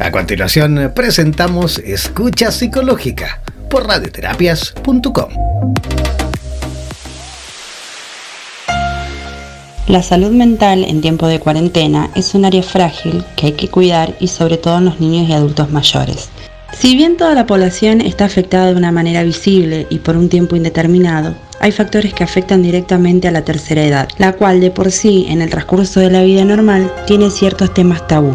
A continuación presentamos Escucha Psicológica por radioterapias.com. La salud mental en tiempo de cuarentena es un área frágil que hay que cuidar y sobre todo en los niños y adultos mayores. Si bien toda la población está afectada de una manera visible y por un tiempo indeterminado, hay factores que afectan directamente a la tercera edad, la cual de por sí en el transcurso de la vida normal tiene ciertos temas tabú.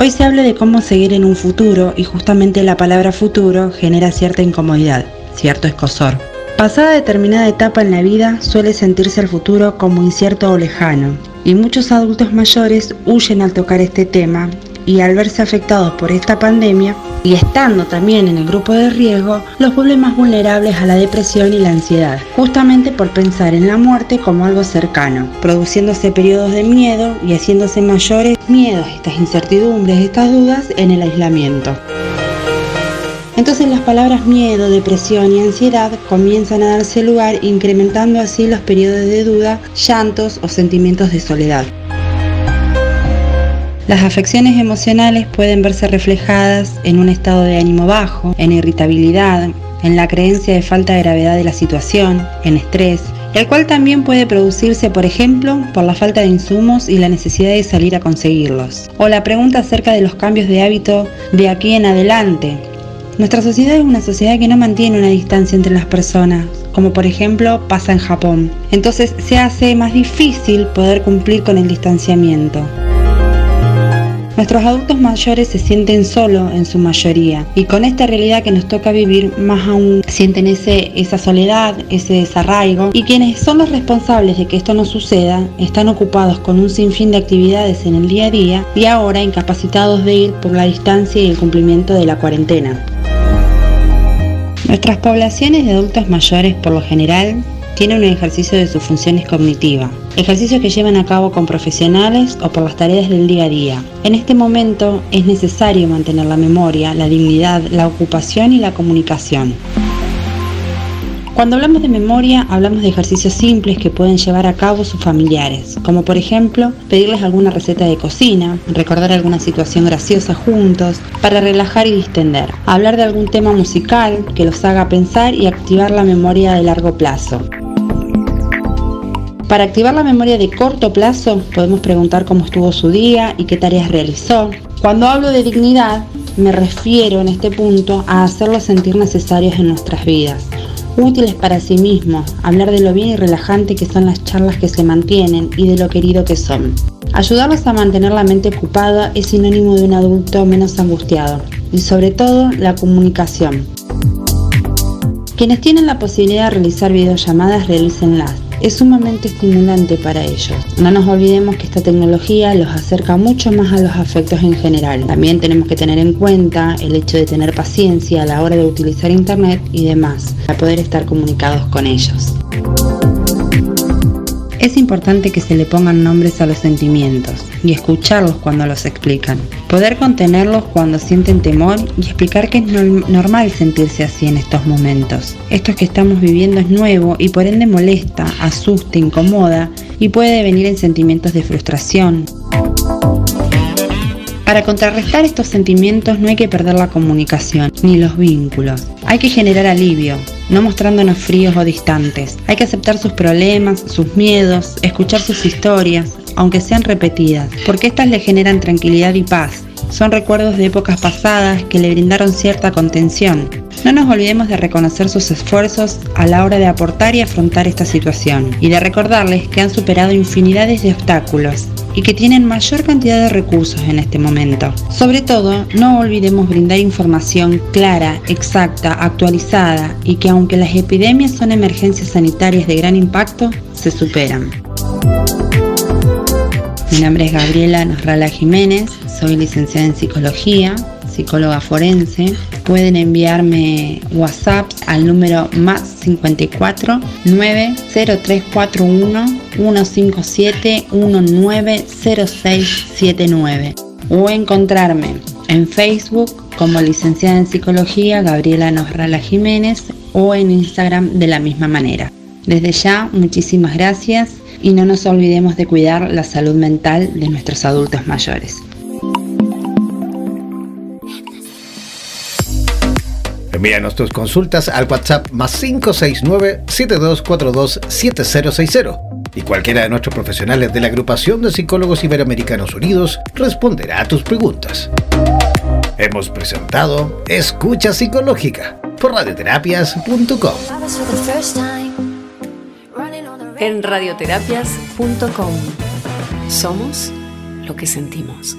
Hoy se habla de cómo seguir en un futuro y justamente la palabra futuro genera cierta incomodidad, cierto escosor. Pasada determinada etapa en la vida suele sentirse el futuro como incierto o lejano, y muchos adultos mayores huyen al tocar este tema y al verse afectados por esta pandemia y estando también en el grupo de riesgo, los vuelve más vulnerables a la depresión y la ansiedad, justamente por pensar en la muerte como algo cercano, produciéndose periodos de miedo y haciéndose mayores miedos, estas incertidumbres, estas dudas en el aislamiento. Entonces las palabras miedo, depresión y ansiedad comienzan a darse lugar incrementando así los periodos de duda, llantos o sentimientos de soledad. Las afecciones emocionales pueden verse reflejadas en un estado de ánimo bajo, en irritabilidad, en la creencia de falta de gravedad de la situación, en estrés, el cual también puede producirse, por ejemplo, por la falta de insumos y la necesidad de salir a conseguirlos, o la pregunta acerca de los cambios de hábito de aquí en adelante. Nuestra sociedad es una sociedad que no mantiene una distancia entre las personas, como por ejemplo pasa en Japón. Entonces se hace más difícil poder cumplir con el distanciamiento. Nuestros adultos mayores se sienten solos en su mayoría y con esta realidad que nos toca vivir más aún sienten ese, esa soledad, ese desarraigo y quienes son los responsables de que esto no suceda están ocupados con un sinfín de actividades en el día a día y ahora incapacitados de ir por la distancia y el cumplimiento de la cuarentena. Nuestras poblaciones de adultos mayores por lo general tiene un ejercicio de sus funciones cognitivas, ejercicios que llevan a cabo con profesionales o por las tareas del día a día. En este momento es necesario mantener la memoria, la dignidad, la ocupación y la comunicación. Cuando hablamos de memoria, hablamos de ejercicios simples que pueden llevar a cabo sus familiares, como por ejemplo pedirles alguna receta de cocina, recordar alguna situación graciosa juntos, para relajar y distender, hablar de algún tema musical que los haga pensar y activar la memoria de largo plazo. Para activar la memoria de corto plazo, podemos preguntar cómo estuvo su día y qué tareas realizó. Cuando hablo de dignidad, me refiero en este punto a hacerlos sentir necesarios en nuestras vidas, útiles para sí mismos, hablar de lo bien y relajante que son las charlas que se mantienen y de lo querido que son. Ayudarlos a mantener la mente ocupada es sinónimo de un adulto menos angustiado y sobre todo la comunicación. Quienes tienen la posibilidad de realizar videollamadas, realícenlas es sumamente estimulante para ellos. No nos olvidemos que esta tecnología los acerca mucho más a los afectos en general. También tenemos que tener en cuenta el hecho de tener paciencia a la hora de utilizar Internet y demás, para poder estar comunicados con ellos. Es importante que se le pongan nombres a los sentimientos y escucharlos cuando los explican. Poder contenerlos cuando sienten temor y explicar que es normal sentirse así en estos momentos. Esto que estamos viviendo es nuevo y por ende molesta, asusta, incomoda y puede venir en sentimientos de frustración, para contrarrestar estos sentimientos no hay que perder la comunicación ni los vínculos. Hay que generar alivio, no mostrándonos fríos o distantes. Hay que aceptar sus problemas, sus miedos, escuchar sus historias, aunque sean repetidas, porque estas le generan tranquilidad y paz. Son recuerdos de épocas pasadas que le brindaron cierta contención. No nos olvidemos de reconocer sus esfuerzos a la hora de aportar y afrontar esta situación, y de recordarles que han superado infinidades de obstáculos y que tienen mayor cantidad de recursos en este momento. Sobre todo, no olvidemos brindar información clara, exacta, actualizada y que aunque las epidemias son emergencias sanitarias de gran impacto, se superan. Mi nombre es Gabriela Nosrala Jiménez, soy licenciada en psicología, psicóloga forense. Pueden enviarme WhatsApp al número más 54 90341 157 190679 o encontrarme en Facebook como licenciada en psicología Gabriela Nosrala Jiménez o en Instagram de la misma manera. Desde ya, muchísimas gracias y no nos olvidemos de cuidar la salud mental de nuestros adultos mayores. Envíanos tus consultas al WhatsApp más 569-7242-7060 y cualquiera de nuestros profesionales de la Agrupación de Psicólogos Iberoamericanos Unidos responderá a tus preguntas. Hemos presentado Escucha Psicológica por radioterapias.com. En radioterapias.com somos lo que sentimos.